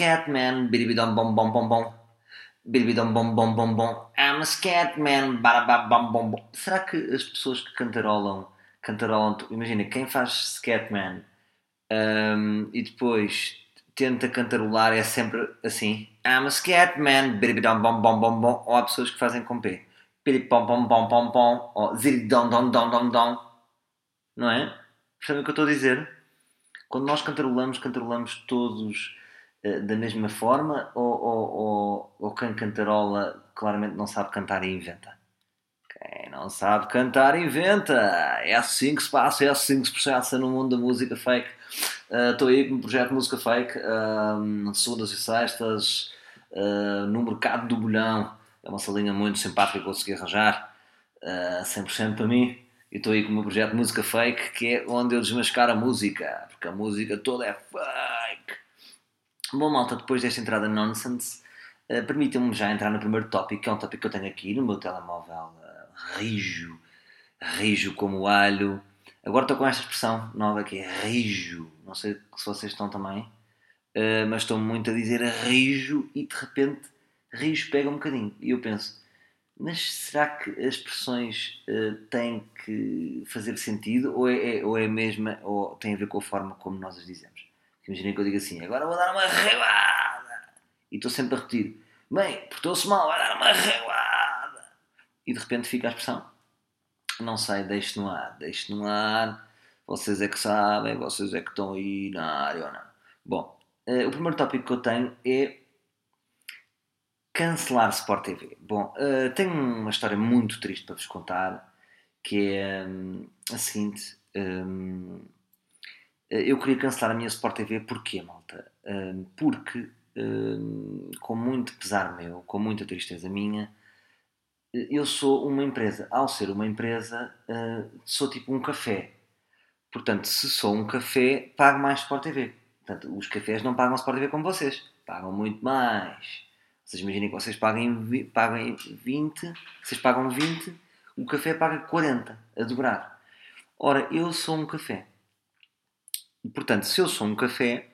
scat man, biribidom bom bom bom bom. Biribidom bom bom bom bom. I'm a scat man, barabá bom bom bom. Será que as pessoas que cantarolam, cantarolam, imagina, quem faz scat man um, e depois tenta cantarolar é sempre assim. I'm a scat man, biribidom bom bom bom bom. Ou há pessoas que fazem com P. Piripom pom pom pom pom. Ou ziridom dom dom dom dom. Não é? Percebem o que eu estou a dizer? Quando nós cantarolamos, cantarolamos todos da mesma forma ou, ou, ou, ou quem cantarola claramente não sabe cantar e inventa? Quem não sabe cantar, inventa! É assim que se passa, é assim que se processa no mundo da música fake. Estou uh, aí com um projeto música fake, uh, segundas e sextas, uh, no mercado do bolhão. É uma salinha muito simpática que consegui arranjar, uh, 100% para mim. E estou aí com o meu projeto música fake, que é onde eu desmascaro a música, porque a música toda é fake. Bom, malta, depois desta entrada nonsense, uh, permitam-me já entrar no primeiro tópico, que é um tópico que eu tenho aqui no meu telemóvel, uh, rijo, rijo como alho. Agora estou com esta expressão nova que é rijo, não sei se vocês estão também, uh, mas estou muito a dizer rijo e de repente rijo pega um bocadinho. E eu penso, mas será que as expressões uh, têm que fazer sentido ou é, é, ou é a mesma ou tem a ver com a forma como nós as dizemos? Imaginem que eu digo assim, agora vou dar uma reguada e estou sempre a repetir, bem, portou-se mal, vai dar uma reguada e de repente fica a expressão. Não sei, deixe no ar, deixe no ar, vocês é que sabem, vocês é que estão aí na área ou não. Bom, uh, o primeiro tópico que eu tenho é cancelar Sport TV. Bom, uh, tenho uma história muito triste para vos contar, que é um, a seguinte. Um, eu queria cancelar a minha Sport TV porquê, malta? Porque, com muito pesar meu, com muita tristeza minha, eu sou uma empresa. Ao ser uma empresa, uh, sou tipo um café. Portanto, se sou um café, pago mais Sport TV. Portanto, os cafés não pagam Sport TV como vocês. Pagam muito mais. Vocês imaginem que vocês paguem, paguem 20, vocês pagam 20, o café paga 40, a dobrar. Ora, eu sou um café. Portanto, se eu sou um café,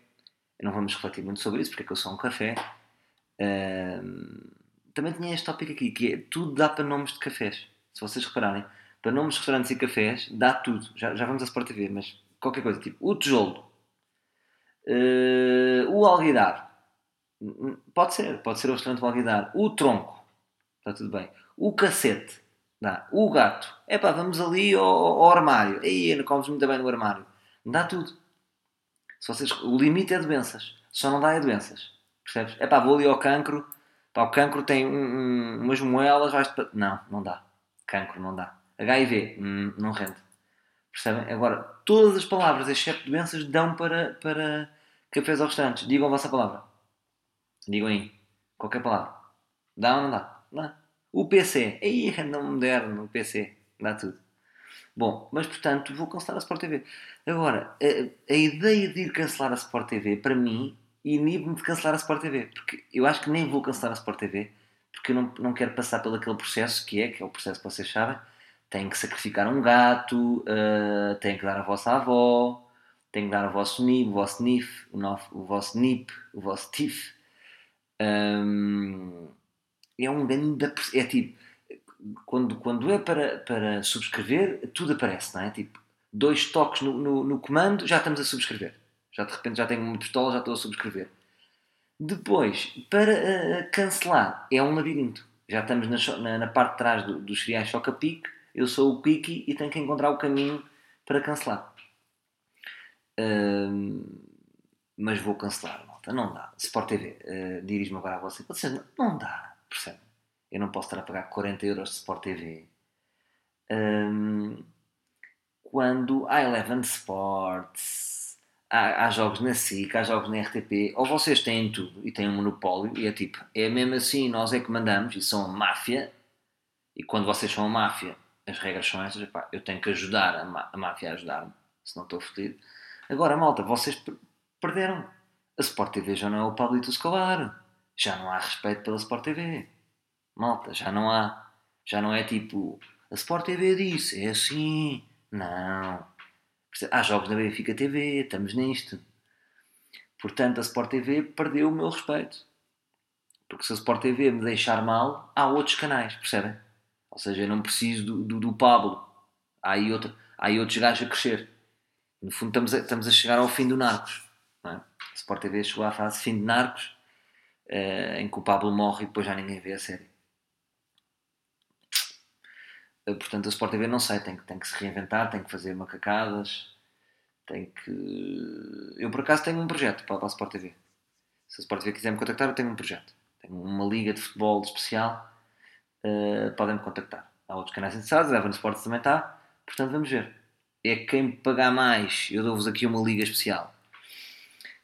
não vamos refletir muito sobre isso, porque é que eu sou um café. Uh, também tinha este tópico aqui, que é tudo dá para nomes de cafés. Se vocês repararem, para nomes de restaurantes e cafés, dá tudo. Já, já vamos a Sport TV, mas qualquer coisa, tipo o tijolo, uh, o alguidar, Pode ser, pode ser o restaurante Valguidar. O tronco, está tudo bem. O cacete, dá. O gato, é pá, vamos ali ao, ao armário. Aí, não comes muito bem no armário. Dá tudo. Se vocês, o limite é doenças, só não dá é doenças. Percebes? É pá, vou ali ao cancro. Pá, o cancro tem um, um, umas moelas, vais Não, não dá. Cancro não dá. HIV, hum, não rende. Percebem? Agora, todas as palavras, exceto doenças, dão para, para cafés ou restaurantes. Digam a vossa palavra. Digam aí. Qualquer palavra. Dá ou não dá? Dá. O PC. Aí, não moderno, o PC. Dá tudo. Bom, mas portanto, vou cancelar a Sport TV. Agora, a, a ideia de ir cancelar a Sport TV, para mim, inibe-me de cancelar a Sport TV. Porque eu acho que nem vou cancelar a Sport TV, porque eu não, não quero passar pelo aquele processo que é, que é o processo que vocês sabem. Tem que sacrificar um gato, uh, tem que dar a vossa avó, tem que dar o vosso NIP, o vosso NIF, o, nof, o vosso NIP, o vosso TIF, um, é um grande. É tipo, quando, quando é para, para subscrever, tudo aparece, não é? Tipo, dois toques no, no, no comando, já estamos a subscrever. Já de repente já tenho uma pistola, já estou a subscrever. Depois, para uh, cancelar, é um labirinto. Já estamos na, na, na parte de trás do, dos Choca-Pique, eu sou o Quickie e tenho que encontrar o caminho para cancelar. mas vou cancelar malta, não dá. Sport TV, uh, eh, dirijo-me agora a você. Vocês, não, não dá, percebe? Eu não posso estar a pagar 40 euros de Sport TV. Um, quando há Eleven Sports, há, há, jogos na SIC, há jogos na RTP, ou vocês têm tudo e têm um monopólio, e é tipo, é mesmo assim, nós é que mandamos, e são a máfia, e quando vocês são a máfia, as regras são essas, epá, eu tenho que ajudar a, a máfia a ajudar-me, senão estou fodido. Agora, malta, vocês perderam a Sport TV já não é o Pablito Escobar. Já não há respeito pela Sport TV. Malta, já não há. Já não é tipo. A Sport TV disse, é assim. Não. Há jogos da Benfica TV, estamos nisto. Portanto, a Sport TV perdeu o meu respeito. Porque se a Sport TV me deixar mal, há outros canais, percebem? Ou seja, eu não preciso do, do, do Pablo. Há aí, outro, há aí outros gajos a crescer. No fundo, estamos a, estamos a chegar ao fim do Narcos. Não é? A Sport TV chegou à fase fim de Narcos, uh, em que o Pablo morre e depois já ninguém vê a série. Uh, portanto, a Sport TV não sei, tem, tem que se reinventar, tem que fazer macacadas, tem que. Eu, por acaso, tenho um projeto para, para a Sport TV. Se a Sport TV quiser me contactar, eu tenho um projeto. Tenho uma liga de futebol especial, uh, podem-me contactar. Há outros canais interessados, a Evan Sports também está, portanto, vamos ver é quem pagar mais, eu dou-vos aqui uma liga especial.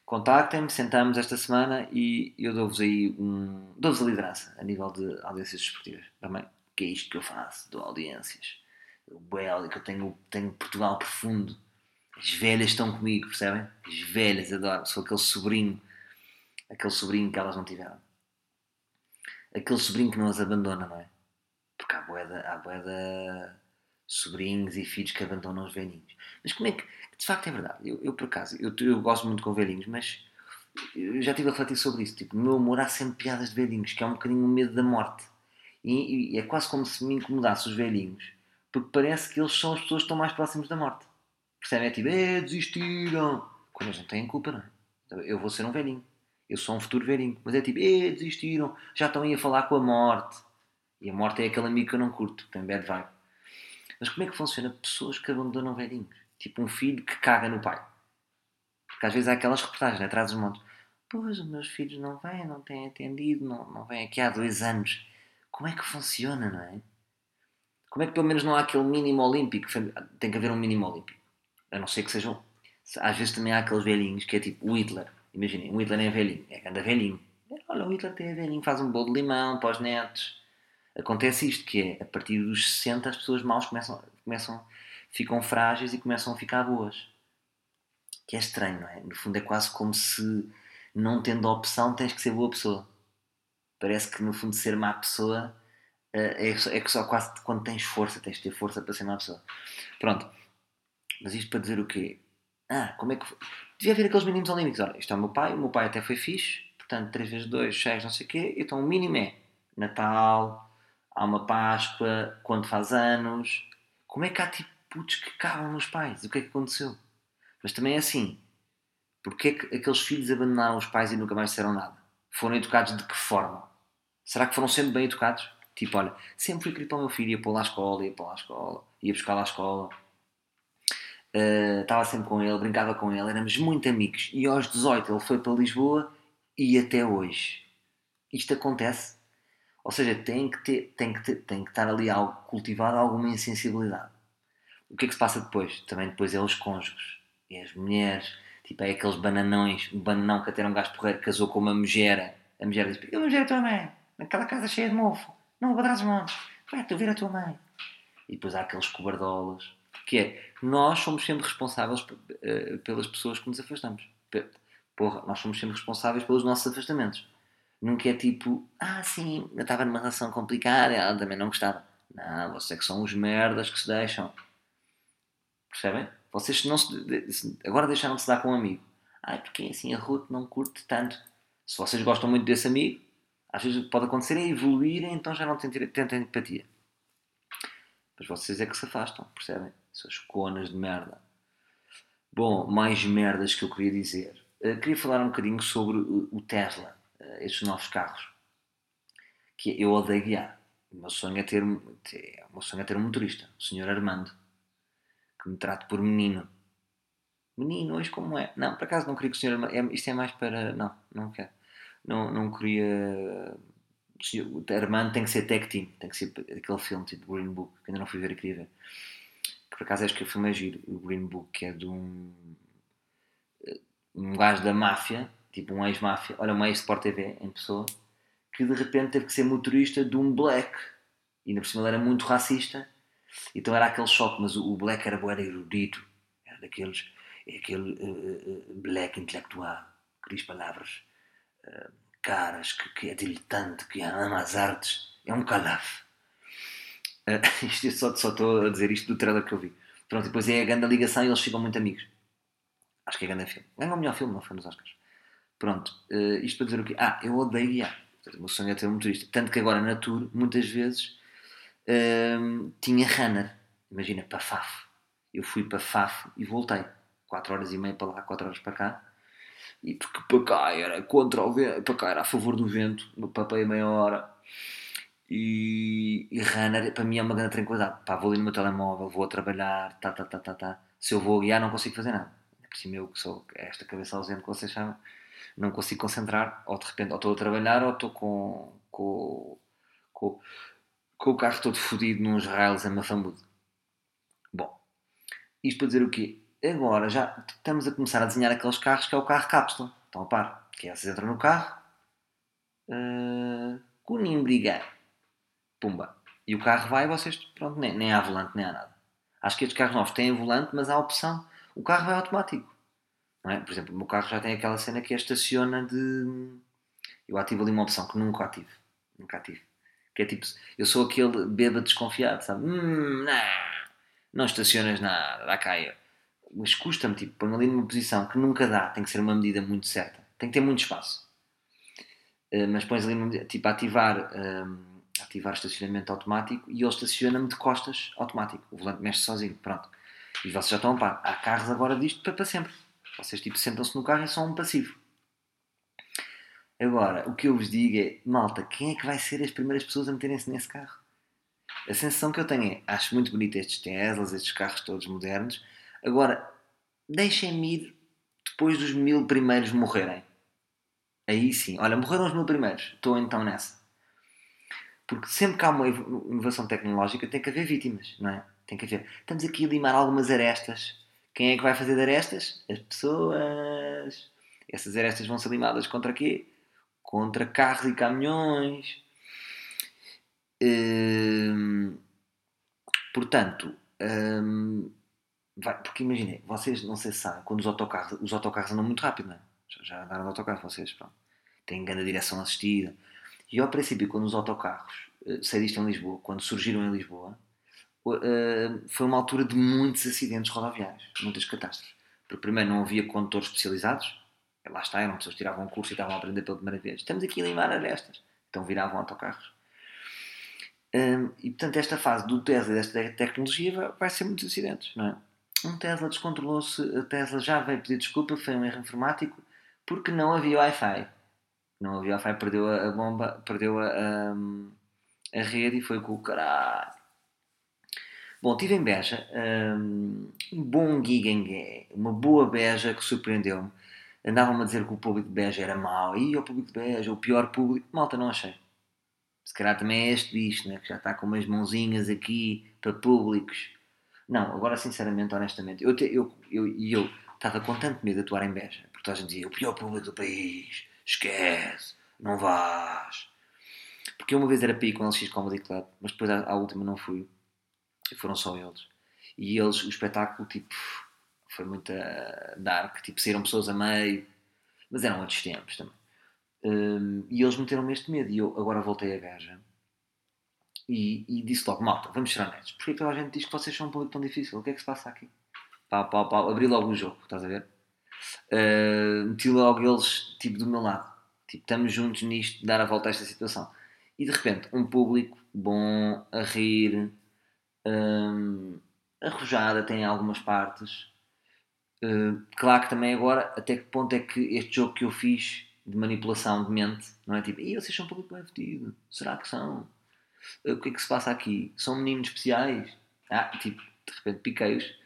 Contactem-me, sentamos esta semana e eu dou-vos aí um. dou-vos a liderança a nível de audiências desportivas. Também, que é isto que eu faço, dou audiências. Belo, que eu tenho, tenho Portugal profundo. As velhas estão comigo, percebem? As velhas adoram. Sou aquele sobrinho, aquele sobrinho que elas não tiveram. Aquele sobrinho que não as abandona, não é? Porque há boeda, há boeda sobrinhos e filhos que abandonam os velhinhos. Mas como é que, de facto é verdade, eu, eu por acaso, eu, eu gosto muito com velhinhos, mas eu já estive a refletir sobre isso, tipo, no meu amor há sempre piadas de velhinhos, que é um bocadinho o medo da morte. E, e, é quase como se me incomodasse os velhinhos, porque parece que eles são as pessoas que estão mais próximas da morte. Percebem? É tipo, é, desistiram. Quando eles não têm culpa, não é? Então, eu vou ser um velhinho. Eu sou um futuro velhinho. Mas é tipo, é, desistiram. Já estão aí a falar com a morte. E a morte é aquele amigo que eu não curto, tem bad vibe. Mas como é que funciona pessoas que abandonam velhinhos? Tipo um filho que caga no pai. Porque às vezes há aquelas reportagens né, atrás dos montes. Pois, os meus filhos não vêm, não têm atendido, não, não vêm aqui há dois anos. Como é que funciona, não é? Como é que pelo menos não há aquele mínimo olímpico? Tem que haver um mínimo olímpico. A não ser que sejam. Às vezes também há aqueles velhinhos que é tipo o Hitler. Imaginem, o Hitler é velhinho, é anda velhinho. Olha, o Hitler tem velhinho, faz um bolo de limão para os netos acontece isto, que é, a partir dos 60 as pessoas maus começam, começam, ficam frágeis e começam a ficar boas. Que é estranho, não é? No fundo é quase como se, não tendo opção, tens que ser boa pessoa. Parece que, no fundo, ser má pessoa eh, é, é que só quase quando tens força, tens de ter força para ser má pessoa. Pronto. Mas isto para dizer o quê? Ah, como é que... Devia haver aqueles mínimos olímpicos. Olha, isto é o meu pai, o meu pai até foi fixe, portanto, 3 vezes 2, 6, não sei o quê, então o mínimo é Natal, há uma Páscoa, quando faz anos. Como é que há tipo putos que cagam nos pais? O que é que aconteceu? Mas também é assim. Porquê é que aqueles filhos abandonaram os pais e nunca mais disseram nada? Foram educados de que forma? Será que foram sempre bem educados? Tipo, olha, sempre fui querido para o meu filho, ia pô-lo à escola, ia pô-lo à escola, ia buscá-lo à escola. Uh, estava sempre com ele, brincava com ele, éramos muito amigos. E aos 18 ele foi para Lisboa e até hoje. Isto acontece ou seja, tem que, ter, tem, que ter, tem que estar ali algo cultivado, alguma insensibilidade. O que é que se passa depois? Também depois é os cônjuges. E as mulheres. Tipo, é aqueles bananões. Um bananão que até era um gajo porreiro casou com uma megera. A megera diz: Eu megera mãe. Naquela casa cheia de mofo. Não dos montes. Vai, tu vir a tua mãe. E depois há aqueles cobardolas. Que é, nós somos sempre responsáveis eh, pelas pessoas que nos afastamos. Porra, nós somos sempre responsáveis pelos nossos afastamentos. Nunca é tipo, ah, sim, eu estava numa relação complicada, ela também não gostava. Não, vocês é que são os merdas que se deixam. Percebem? Vocês não se, agora deixaram de se dar com um amigo. Ai, porque assim a Ruth não curte tanto. Se vocês gostam muito desse amigo, às vezes pode acontecer é evoluírem, então já não tentem, tentem empatia. Mas vocês é que se afastam, percebem? Suas conas de merda. Bom, mais merdas que eu queria dizer. Uh, queria falar um bocadinho sobre o, Tesla estes novos carros. Que eu odeio guiar. O meu sonho é ter, ter, o meu sonho é ter um motorista, o senhor Armando, que me trate por menino. Menino, hoje como é? Não, por acaso não queria que o senhor Armando. É, isto é mais para. Não, não quero. Não, não queria. Armando tem que ser tech team, tem que ser aquele filme tipo Green Book, que ainda não fui ver queria ver. Que por acaso acho que o filme é giro, o Green Book, que é de um. um gajo da máfia tipo um ex-máfia, olha, um ex-Sport TV em pessoa, que de repente teve que ser motorista de um black. E ainda por cima ele era muito racista. Então era aquele choque, mas o black era boa, erudito. Era daqueles, é aquele uh, black intelectual, que diz palavras uh, caras, que, que, é diletante, que ama as artes. É um calaf. Uh, isto, só, só estou a dizer isto do trailer que eu vi. Pronto, depois é a grande ligação e eles ficam muito amigos. Acho que é grande filme. Ganhou o melhor filme, não foi nos Oscars. Pronto, uh, isto para dizer o quê? Ah, eu odeio guiar. O meu sonho é ter um motorista. Tanto que agora na tour, muitas vezes, uh, tinha runner. Imagina, para Faf. Eu fui para Faf e voltei. 4 horas e meia para lá, 4 horas para cá. E porque para cá era contra o vento, para cá era a favor do vento, papei meia hora. E, e runner para mim é uma grande tranquilidade. Pá, vou ali no meu telemóvel, vou a trabalhar, tá, tá, tá, tá, tá. Se eu vou guiar, não consigo fazer nada. Por cima eu que sou esta cabeça ausente que vocês chamam, não consigo concentrar. Ou de repente, ou estou a trabalhar, ou estou com, com, com, com o carro todo fodido nos rails a Mafamudo. Bom, isto para dizer o quê? Agora já estamos a começar a desenhar aqueles carros que é o carro cápsula. Estão a par? Que é, vocês entram no carro, uh, Cunimbriga, pumba. E o carro vai e vocês, pronto, nem, nem há volante, nem há nada. Acho que estes carros novos têm volante, mas há opção, o carro vai automático. É? Por exemplo, o meu carro já tem aquela cena que é estaciona de. Eu ativo ali uma opção que nunca ativo. Nunca ativo. Que é tipo, eu sou aquele bêbado desconfiado, sabe? Hum, não, não estacionas nada, dá eu. Mas custa-me, tipo, põe ali numa posição que nunca dá, tem que ser uma medida muito certa, tem que ter muito espaço. Uh, mas pões ali, tipo, ativar. Um, ativar estacionamento automático e ele estaciona-me de costas automático. O volante mexe sozinho, pronto. E vocês já estão a par. Há carros agora disto para, para sempre. Vocês tipo sentam-se no carro e são um passivo. Agora, o que eu vos digo é, malta, quem é que vai ser as primeiras pessoas a meterem-se nesse carro? A sensação que eu tenho é, acho muito bonito estes Teslas, estes carros todos modernos. Agora, deixem-me ir depois dos mil primeiros morrerem. Aí sim, olha, morreram os mil primeiros. Estou então nessa. Porque sempre que há uma inovação tecnológica tem que haver vítimas, não é? Tem que haver. Estamos aqui a limar algumas arestas. Quem é que vai fazer arestas? As pessoas. Essas arestas vão ser limadas contra quê? Contra carros e caminhões. Hum, portanto, hum, vai, porque imaginei, vocês não sei se sabem, quando os autocarros, os autocarros andam muito rápido, não é? Já, já andaram de autocarro vocês, pronto. Têm grande direção assistida e ao princípio, quando os autocarros, eh, sei disto em Lisboa, quando surgiram em Lisboa, eh, foi uma altura de muitos acidentes rodoviários, muitas catástrofes. Porque primeiro não havia condutores especializados, lá está, eram pessoas que tiravam um curso e estavam a aprender pela primeira vez. Estamos aqui a limar arestas. Então viravam autocarros. Um, e portanto, esta fase do Tesla, desta tecnologia, vai, vai ser muitos acidentes, não é? Um Tesla descontrolou-se, a Tesla já veio pedir desculpa, foi um erro informático, porque não havia Wi-Fi não havia Wi-Fi, perdeu a, bomba, perdeu a, a, a, rede e foi com o caralho. Bom, tive em Beja um, bom gig em Gué, uma boa Beja que surpreendeu-me. Andavam-me a dizer que o público de Beja era mau, e o público de Beja, o pior público. Malta, não achei. Se calhar também é este bicho, né? que já está com umas mãozinhas aqui para públicos. Não, agora sinceramente, honestamente, eu eu, eu, eu estava com tanto medo de atuar em Beja, porque toda a gente dizia o pior público do país esquece, não vás. Porque uma vez era para ir com o LX Comedy Club, mas depois à, à última não fui. E foram só eles. E eles, o espetáculo, tipo, foi muito uh, dark. Tipo, saíram pessoas a meio. Mas eram outros tempos também. Um, e eles meteram-me este medo. E eu agora voltei a gaja. E, e disse logo, malta, vamos ser honestos. Porquê que toda a gente diz que vocês são um público tão difícil? O que é que se passa aqui? Pá, pá, pá. Abri logo o jogo, estás a ver? uh, meti logo eles tipo do meu lado. Tipo, estamos juntos nisto, dar a volta a esta situação. E de repente, um público bom, a rir, um, arrojada, tem algumas partes. Uh, claro que também agora, até que ponto é que este jogo que eu fiz de manipulação de mente, não é tipo, e vocês são um público bem vestido? Será que são? Uh, o que é que se passa aqui? São meninos especiais? Ah, tipo, de repente piquei-os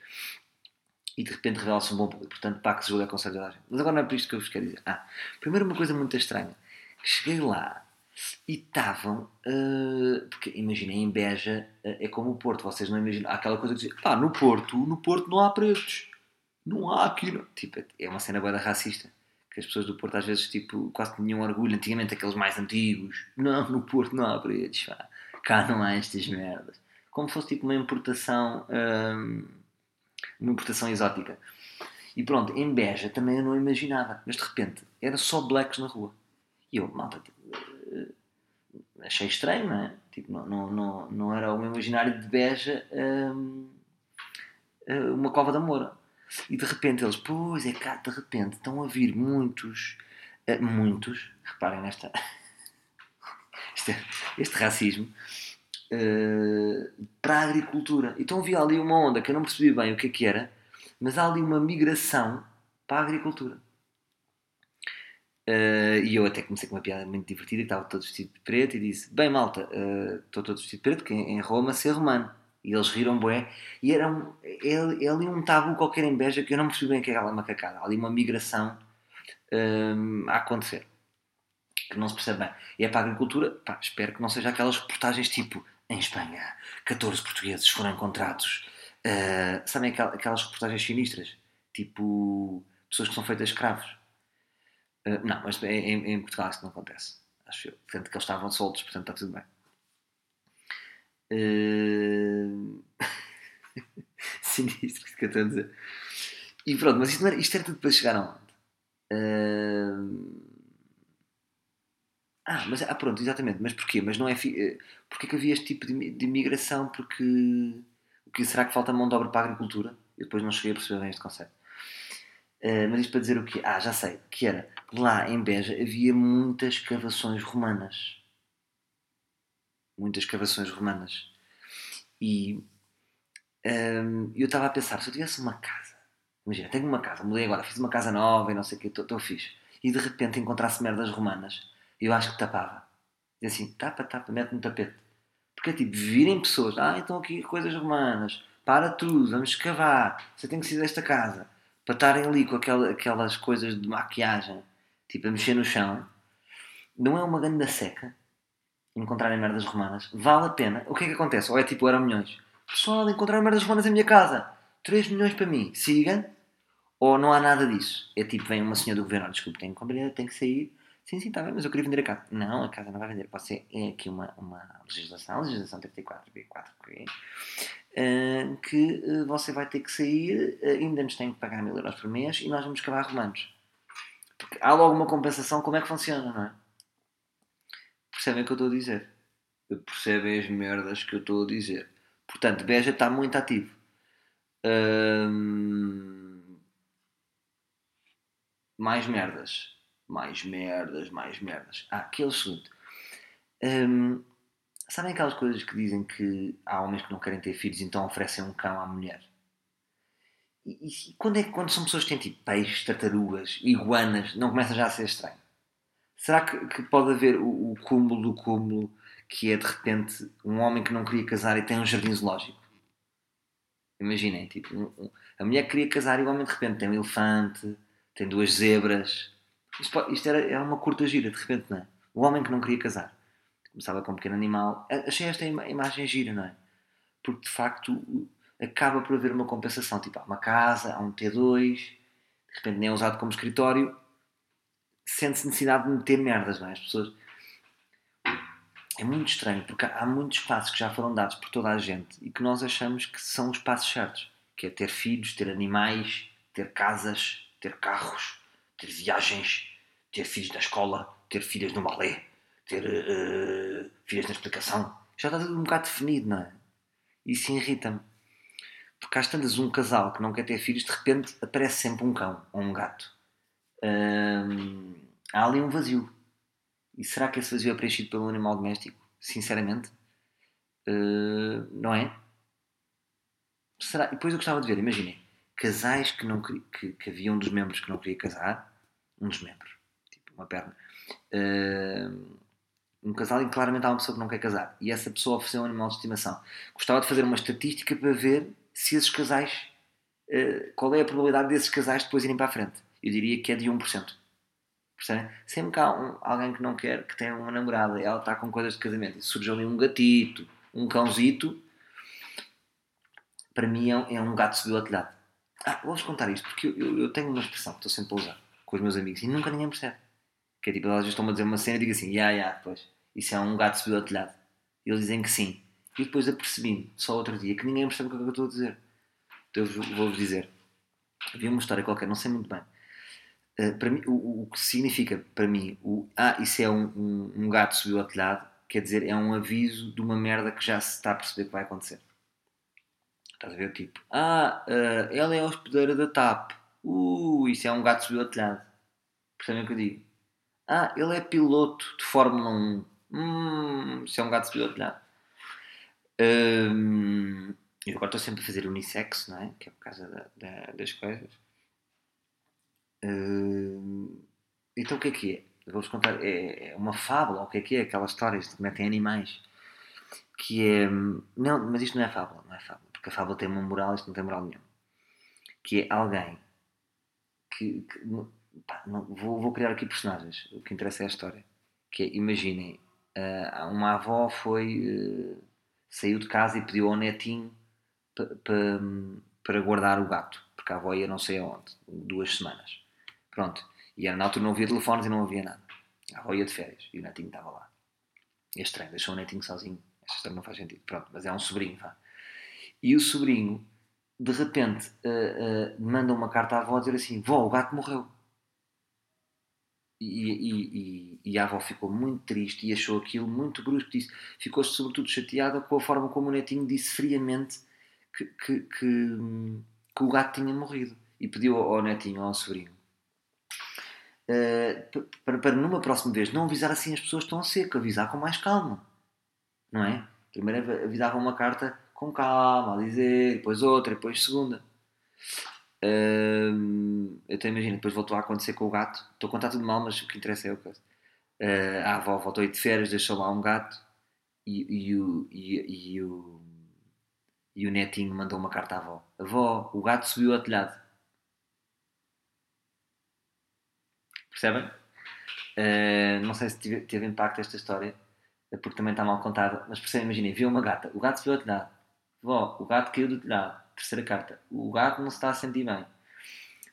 e de repente revela-se um bom público. Portanto, Pax Júlia aconselho toda a gente. Mas agora não é por isto que eu vos quero dizer. Ah, primeiro uma coisa muito estranha. Cheguei lá e estavam. Uh, porque imaginem, em Beja uh, é como o Porto, vocês não imaginam. Há aquela coisa que dizem, pá, no Porto, no Porto não há pretos. Não há aqui. Não. Tipo, é uma cena boa racista. Que as pessoas do Porto às vezes tipo, quase tinham orgulho. Antigamente aqueles mais antigos. Não, no Porto não há pretos. Pá. Cá não há estas merdas. Como fosse tipo uma importação. Uh, uma importação exótica. E pronto, em Beja também eu não imaginava, mas de repente era só blacks na rua. E eu, malta, tipo, uh, achei estranho, não é? Tipo, não, não, não, não era o meu imaginário de Beja um, uh, uma cova da Moura. E de repente eles, pois é cá, de repente estão a vir muitos Uh, muitos, reparem nesta. este, este racismo. Uh, para a agricultura. Então havia ali uma onda que eu não percebi bem o que é que era, mas há ali uma migração para a agricultura. Uh, e eu até comecei com uma piada muito divertida, que estava todo vestido de preto, e disse: Bem, malta, uh, estou todo vestido de preto, que em Roma ser romano. E eles riram bué. E era um, é, é ali um tabu qualquer em Beja que eu não percebi bem o que é aquela macacada. Há ali uma migração um, a acontecer. Que não se percebe bem. E é para a agricultura, pá, espero que não seja aquelas reportagens tipo em Espanha, 14 portugueses foram encontrados. Uh, sabem aquelas reportagens sinistras? Tipo, pessoas que são feitas escravos. Uh, não, mas em, em, Portugal isso não acontece. Acho eu. Portanto, que eles estavam soltos, portanto está tudo bem. Uh... Sinistro que eu estou a dizer. E pronto, mas isto, era, isto era tudo para chegar aonde? Uh... Ah, mas ah, pronto, exatamente. Mas porquê? Mas não é. Fi... Eh, porquê que havia este tipo de, de migração? Porque. O que será que falta mão de obra para a agricultura? Eu depois não cheguei a perceber bem este conceito. Uh, mas isto para dizer o quê? Ah, já sei. Que era. Lá em Beja havia muitas escavações romanas. Muitas escavações romanas. E. Um, eu estava a pensar, se eu tivesse uma casa. Imagina, tenho uma casa, mudei agora, fiz uma casa nova e não sei o que, estou fixe. E de repente encontrasse merdas romanas eu acho que tapava. Dizia assim, tapa, tapa, mete no tapete. Porque é tipo, virem pessoas, ah, então aqui coisas romanas, para tudo, vamos escavar, você tem que sair desta casa. Para estarem ali com aquela, aquelas coisas de maquiagem, tipo a mexer no chão, não é uma grande seca encontrarem merdas romanas, vale a pena. O que é que acontece? Ou é tipo, eram milhões. Pessoal, encontrar merdas romanas em minha casa, 3 milhões para mim, siga. Ou não há nada disso. É tipo, vem uma senhora do governo, desculpe, tem que tem que sair, Sim, sim, está bem, mas eu queria vender a casa. Não, a casa não vai vender. Ser é aqui uma, uma legislação, legislação 34, B4, uh, que uh, você vai ter que sair, uh, ainda nos tem que pagar mil euros por mês e nós vamos acabar romanos. Porque há logo uma compensação, como é que funciona, não é? Percebem o que eu estou a dizer? Percebem as merdas que eu estou a dizer. Portanto, Beja está muito ativo. mais merdas mais merdas, mais merdas. Ah, aquele segundo. Hum, sabem aquelas coisas que dizem que há homens que não querem ter filhos, então oferecem um cão à mulher? E, e quando, é, quando são pessoas que têm tipo peixes, tartarugas, iguanas, não começa já a ser estranho? Será que, que pode haver o, o cúmulo do cúmulo que é de repente um homem que não queria casar e tem um jardim zoológico? Imaginem, tipo, um, um, a mulher queria casar e o homem de repente tem um elefante, tem duas zebras, isto, isto era, era uma curta gira, de repente, não é? O homem que não queria casar. Começava com um pequeno animal. Achei esta imagem gira, não é? Porque de facto acaba por haver uma compensação. Tipo, há uma casa, há um T2, de repente nem é usado como escritório, sente-se necessidade de meter merdas, não é? As pessoas. É muito estranho, porque há muitos espaços que já foram dados por toda a gente e que nós achamos que são os passos certos. Que é ter filhos, ter animais, ter casas, ter carros ter viagens, ter filhos na escola, ter filhas no balé, ter uh, filhas na explicação. Já está tudo um bocado definido, não é? Isso irrita-me. Porque às tantas um casal que não quer ter filhos, de repente aparece sempre um cão ou um gato. Há ali um vazio. E será que esse vazio é preenchido pelo animal doméstico? Sinceramente. Uh, não é? Será? E depois eu gostava de ver, imaginem casais que não que, que havia um dos membros que não queria casar, um dos membros, tipo uma perna, uh, um casal em que claramente há uma pessoa que não quer casar e essa pessoa ofereceu um animal de estimação. Gostava de fazer uma estatística para ver se esses casais, uh, qual é a probabilidade desses casais depois irem para a frente. Eu diria que é de 1%. Percebem? Sempre que há um, alguém que não quer, que tem uma namorada, ela está com coisas de casamento e surge ali um gatito, um cãozito, para mim é, é um gato subiu ao telhado. Ah, vou-vos contar isto, porque eu, eu, tenho uma expressão que estou sempre a usar com os meus amigos e nunca ninguém percebe. Que é tipo, elas estão-me a dizer uma cena e digo assim, ya, yeah, ya, yeah, pois, isso é um gato subiu ao telhado. E eles dizem que sim. E depois apercebi-me, só outro dia, que ninguém percebe o que é que eu estou a dizer. Então eu vou-vos dizer. Havia uma história qualquer, não sei muito bem. Uh, para mim, o, o, que significa para mim, o, ah, isso é um, um, um gato subiu ao telhado, quer dizer, é um aviso de uma merda que já se está a perceber que vai acontecer. Estás a ver? Tipo, ah, uh, ela é a hospedeira da TAP. Uh, isso é um gato subiu ao telhado. Percebem o que eu digo? Ah, ele é piloto de Fórmula 1. Hum, isso é um gato subiu ao telhado. Hum, eu agora estou sempre a fazer unissex, não é? Que é por causa da, da, das coisas. Hum, então o que é que é? Vou-vos contar. É, é uma fábula. O que é que é? Aquelas histórias que metem animais. Que é. Não, mas isto não é fábula, não é fábula. Porque a fábula tem uma moral, isto não tem moral nenhuma. Que é alguém que. que pá, não, vou, vou criar aqui personagens. O que interessa é a história. Que é, imaginem, uh, uma avó foi. Uh, saiu de casa e pediu ao netinho para guardar o gato, porque a avó ia não sei aonde, duas semanas. Pronto. E na altura não havia telefones e não havia nada. A avó ia de férias e o netinho estava lá. É estranho, deixou o netinho sozinho. Esta história não faz sentido. Pronto, mas é um sobrinho, vá. E o sobrinho, de repente, uh, uh, manda uma carta à avó a dizer assim: Vó, o gato morreu. E, e, e, e, a avó ficou muito triste e achou aquilo muito brusco. Disse, ficou sobretudo chateada com a forma como o netinho disse friamente que, que, que, que o gato tinha morrido. E pediu ao, netinho, ao sobrinho, uh, para, para numa próxima vez não avisar assim as pessoas tão seco, avisar com mais calma. Não é? Primeiro avisava uma carta com calma, a dizer, depois outra, depois segunda. Uh, eu até imagino, depois voltou a acontecer com o gato. Estou a contar tudo mal, mas o que interessa é o caso. Uh, a avó voltou aí de férias, deixou lá um gato e, e, o, e, e, o, e o netinho mandou uma carta à avó: Avó, o gato subiu ao telhado. Percebem? Uh, não sei se teve, teve, impacto esta história, porque também está mal contada, mas percebem, imaginem: viu uma gata, o gato subiu ao telhado. Vó, o gato caiu do telhado terceira carta. O gato não se está a sentir bem.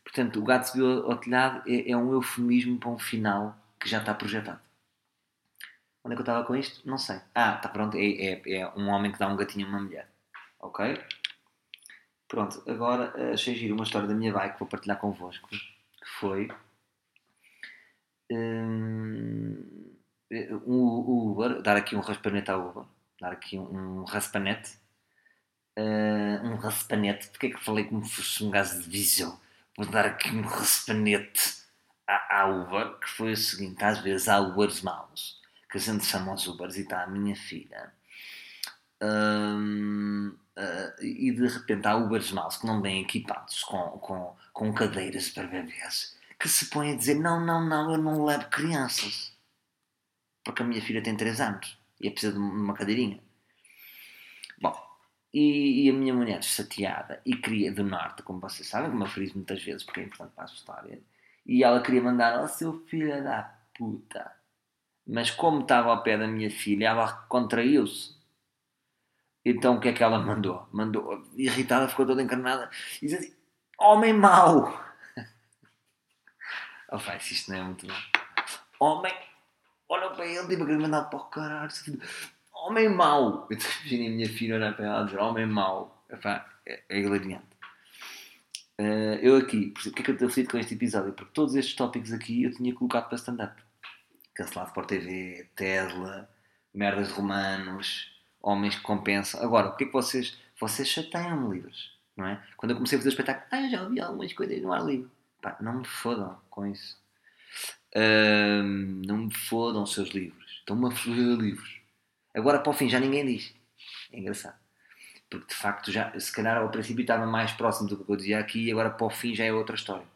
Portanto, o gato subiu ao telhado é, é um eufemismo para um final que já está projetado. Onde é que eu estava com isto? Não sei. Ah, está pronto. É, é, é, um homem que dá um gatinho a uma mulher. Ok? Pronto. Agora achei giro uma história da minha bike que vou partilhar convosco. Que foi. Um, o Uber. Dar aqui um raspanete ao Uber. Dar aqui um raspanete uh, um raspanete. Porquê é que falei como fosse um gajo de visão? Vou dar aqui um raspanete à, à Uber, que foi o seguinte: às vezes há Ubers maus, que a gente chama aos Ubers e está a minha filha. uh, e de repente há Ubers maus que não vêm equipados com, com, com cadeiras para bebês que se põem a dizer: Não, não, não, eu não levo crianças porque a minha filha tem 3 anos e é preciso de uma cadeirinha. E, e, a minha mulher chateada e queria do norte, como vocês sabem, como eu friso muitas vezes porque é importante para a história, e ela queria mandar ao seu filho da puta. Mas como estava ao pé da minha filha, ela contraiu-se. Então o que é que ela mandou? Mandou, irritada, ficou toda encarnada, e disse assim: Homem mau! oh, pai, isto não é muito bom. Homem, olha para ele, tipo, a querer mandar para o caralho homem mau. Eu imaginei a minha filha olhar para ela dizer homem mau. Epá, é, é hilariante. Uh, eu aqui, por que é que eu estou feliz com este episódio? Porque todos estes tópicos aqui eu tinha colocado para stand-up. Cancelado por TV, Tesla, merdas de romanos, homens que compensam. Agora, o que é que vocês. Vocês chateiam-me livros, não é? Quando eu comecei a fazer o espetáculo, ah, já ouvi algumas coisas no ar livre. Pá, não me fodam com isso. Uh, não me fodam seus livros. Estão-me a foder livros. Agora para o fim já ninguém diz. É engraçado. Porque de facto, já, se calhar ao princípio estava mais próximo do que eu dizia aqui e agora para o fim já é outra história.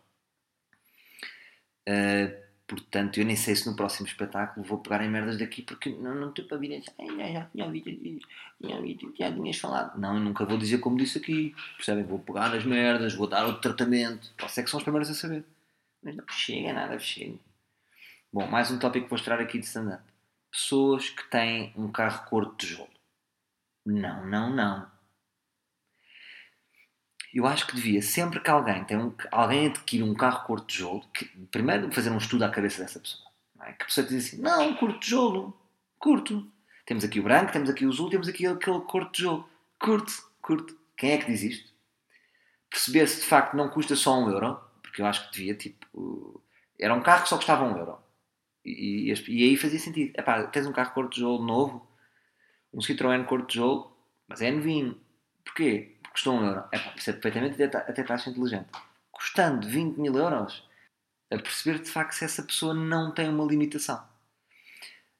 Uh, portanto, eu nem sei se no próximo espetáculo vou pegar em merdas daqui porque não, não para vir e dizer já, já tinha ouvido, tinha ouvido, já tinhas falado. Não, eu nunca vou dizer como disse aqui. Percebem? Vou pegar as merdas, vou dar o tratamento. Posso é que são os primeiros a saber. Mas não chega nada, chega. Bom, mais um tópico que vou mostrar aqui de stand-up pessoas que têm um carro cor de tijolo. Não, não, não. Eu acho que devia, sempre que alguém tem um, alguém adquire um carro cor de tijolo, que, primeiro fazer um estudo à cabeça dessa pessoa. É? Que a pessoa diz assim, não, de tijolo, curto. Temos aqui o branco, temos aqui o azul, temos aqui aquele cor de tijolo. Curto, curto. Quem é que diz isto? Perceber se de facto não custa só um euro, porque eu acho que devia, tipo... Era um carro que só custava um euro. E, e, e aí fazia sentido. Epá, tens um carro cor de tijolo novo, um Citroën cor de tijolo, mas é novinho. Porquê? Porque custou um euro. Epá, isso é perfeitamente até, até taxa inteligente. Custando 20 mil euros, a perceber de facto se essa pessoa não tem uma limitação.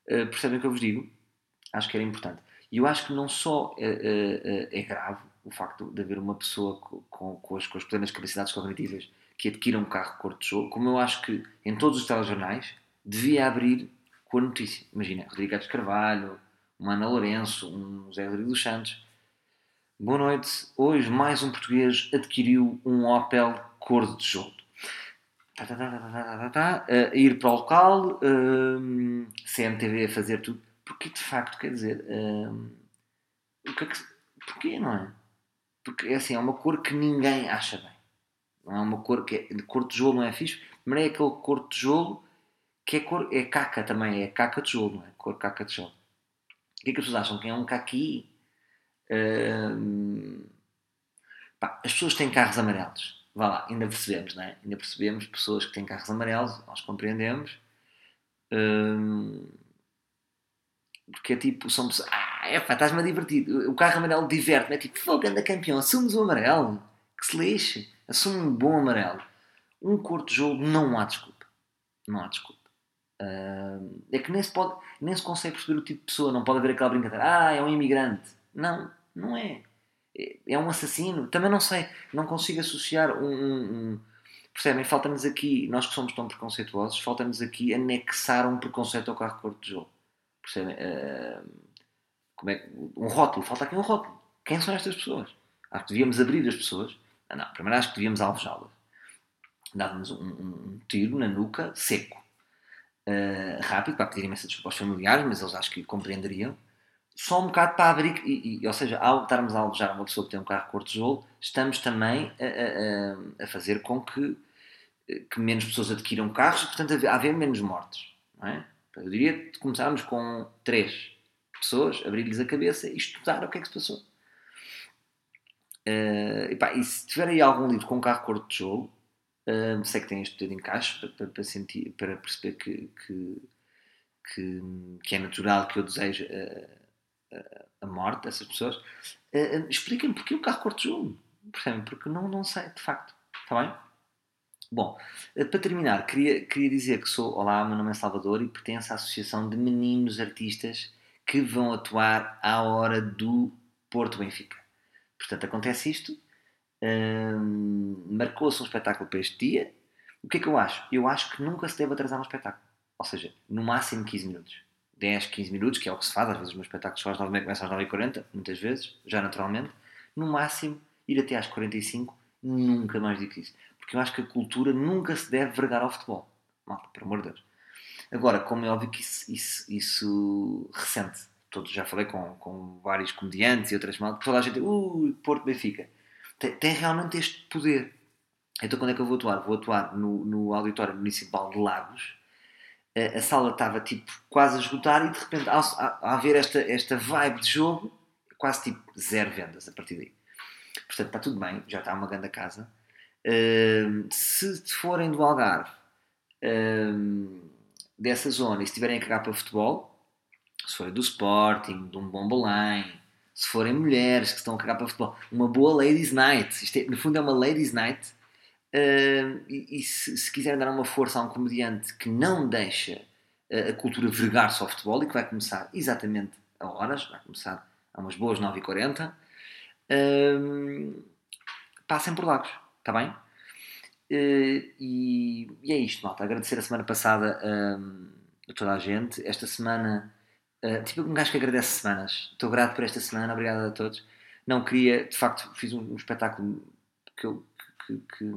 Uh, percebem o que eu vos digo? Acho que era importante. E eu acho que não só uh, uh, é grave o facto de haver uma pessoa com, com, com, as, com as plenas capacidades cognitivas que adquira um carro cor de jogo, como eu acho que em todos os telejornais devia abrir com a notícia. Imagina, Rodrigo Gatos Carvalho, um Ana Lourenço, um José Rodrigo dos Santos. Boa noite. Hoje mais um português adquiriu um Opel cor de tijolo. Uh, ir para o local, uh, CMTV a fazer tudo. Porque de facto, quer dizer, uh, o que é que, porquê, não é? Porque é assim, é uma cor que ninguém acha bem. Não é uma cor que é, de cor de tijolo não é fixe, mas é aquele cor de tijolo que é cor, é caca também, é caca de tijolo, não é? Cor caca de tijolo. O que é que as pessoas acham? Que é um caqui? Pá, as pessoas têm carros amarelos. Vá lá, ainda percebemos, não é? Ainda percebemos pessoas que têm carros amarelos, nós compreendemos. Uh, porque é tipo, são pessoas. Ah, é pá, estás-me a divertir. O carro amarelo diverte-me. É tipo, fogo, anda campeão, assumes o amarelo. Que se lixe. Assume um bom amarelo. Um cor de jogo não há desculpa. Não há desculpa. Uh, é que nem se, pode, nem se consegue perceber o tipo de pessoa. Não pode haver aquela brincadeira. Ah, é um imigrante. Não, não é. É, é um assassino. Também não sei. Não consigo associar um. um, um percebem? Falta-nos aqui, nós que somos tão preconceituosos, falta-nos aqui anexar um preconceito ao carro cor de jogo. Percebem? Uh, como é, um rótulo. Falta aqui um rótulo. Quem são estas pessoas? Acho que devíamos abrir as pessoas. Não, não primeiro acho que devíamos alvejá-las. Dávamos um, um tiro na nuca, seco uh, rápido, para pedir imensa desculpa aos familiares, mas eles acho que compreenderiam. Só um bocado para abrir, e, e, ou seja, ao estarmos a alvejar uma pessoa que tem um carro cor tijolo, estamos também a, a, a, fazer com que, que menos pessoas adquiram carros e, portanto, haver, haver menos mortes. É? Eu diria que começarmos com três pessoas, abrir-lhes a cabeça e estudar o que é que se passou. Uh, e, pá, e se tiver aí algum livro com um carro cor de tijolo, Uh, sei que tem este de encaixe para, para, para, sentir, para perceber que, que, que, que, é natural que eu desejo a, a, a morte dessas pessoas. Uh, Expliquem-me porque o carro corta jogo. Percebem? Porque não, não sei, de facto. Está bem? Bom, uh, para terminar, queria, queria dizer que sou, olá, meu nome é Salvador e pertenço à Associação de Meninos Artistas que vão atuar à hora do Porto Benfica. Portanto, acontece isto marcou-se um espetáculo para este dia. O que é que eu acho? Eu acho que nunca se deve atrasar um espetáculo. Ou seja, no máximo 15 minutos. 10, 15 minutos, que é o que se faz. Às vezes os meus espetáculos só às 9 começam às 9h40, muitas vezes, já naturalmente. No máximo, ir até às 45, nunca mais do que isso. Porque eu acho que a cultura nunca se deve vergar ao futebol. Malta, por amor de Deus. Agora, como é óbvio que isso, isso, isso recente. Todos, já falei com, com vários comediantes e outras mal, toda a gente, uh, Porto Benfica tem, tem, realmente este poder. Então, quando é que eu vou atuar? Vou atuar no, no Auditório Municipal de Lagos. A, a sala estava tipo quase a esgotar e de repente, ao, a, haver esta, esta vibe de jogo, quase tipo zero vendas a partir daí. Portanto, está tudo bem, já está uma grande casa. Se forem do Algarve, dessa zona, e se tiverem a cagar para futebol, se forem do Sporting, de um bom se forem mulheres que estão a cagar para futebol, uma boa ladies night. Isto é, no fundo é uma ladies night. Uh, e, e se, se, quiserem dar uma força a um comediante que não deixa uh, a cultura vergar-se ao futebol e que vai começar exatamente a horas, vai começar a umas boas 9h40, uh, passem por Lagos, está bem? Uh, e, e, é isto, malta. Agradecer a semana passada a toda a gente. Esta semana Uh, tipo um gajo que agradece semanas. Estou grato por esta semana, obrigado a todos. Não queria, de facto, fiz um, um espetáculo que, eu, que, que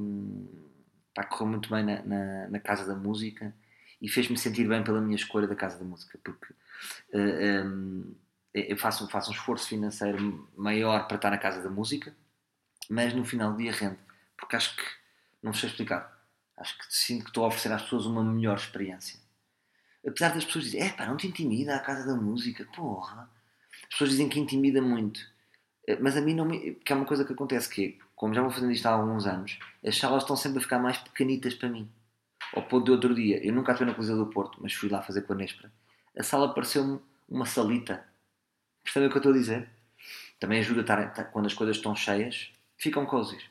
pá, correu muito bem na, na, na, Casa da Música e fez-me sentir bem pela minha escolha da Casa da Música, porque uh, ah, um, eu faço, faço um esforço financeiro maior para estar na Casa da Música, mas no final do dia rende, porque acho que, não sei explicar, acho que sinto que estou a oferecer às pessoas uma melhor experiência apesar das pessoas dizerem, é pá, não te intimida a casa da música, porra. As pessoas dizem que intimida muito. Eh, mas a mim não me. Porque é uma coisa que acontece que, como já vou fazendo isto há alguns anos, as salas estão sempre a ficar mais pequenitas para mim. Ao ponto de outro dia, eu nunca atuei na Coliseu do Porto, mas fui lá fazer com a Nespra. A sala pareceu-me uma salita. Percebem o que eu estou a dizer? Também ajuda a estar, quando as coisas estão cheias, ficam cozies.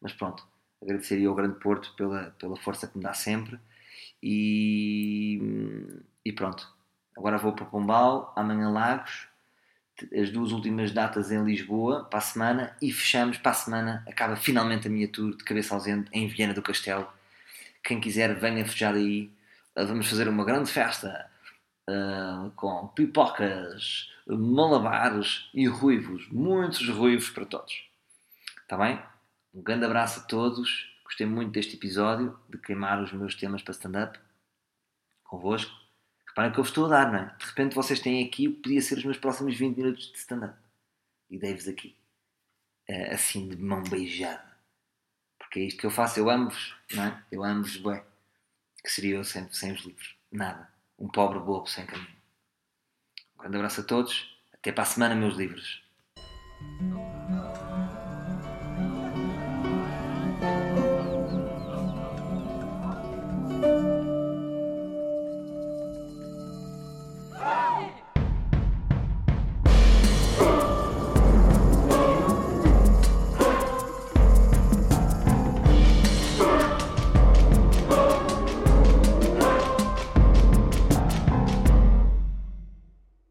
Mas pronto, agradecer ao Grande Porto pela, pela força que me dá sempre. E, e pronto. Agora vou para Pombal, amanhã Lagos, as duas últimas datas em Lisboa para a semana e fechamos para a semana. Acaba finalmente a minha tour de cabeça ausente em Viena do Castelo. Quem quiser, venha fechar aí. Vamos fazer uma grande festa uh, com pipocas, malabares e ruivos. Muitos ruivos para todos. Está bem? Um grande abraço a todos. Gostei muito deste episódio, de queimar os meus temas para stand-up convosco. Reparem que eu vos estou a dar, não é? De repente vocês têm aqui o que podia ser os meus próximos 20 minutos de stand-up. E dei-vos aqui. Uh, assim, de mão beijada. Porque é isto que eu faço. Eu amo-vos, não é? Eu amo-vos, bem. Que seria eu sem, sem os livros? Nada. Um pobre bobo sem caminho. Um grande abraço a todos. Até para a semana, meus livros.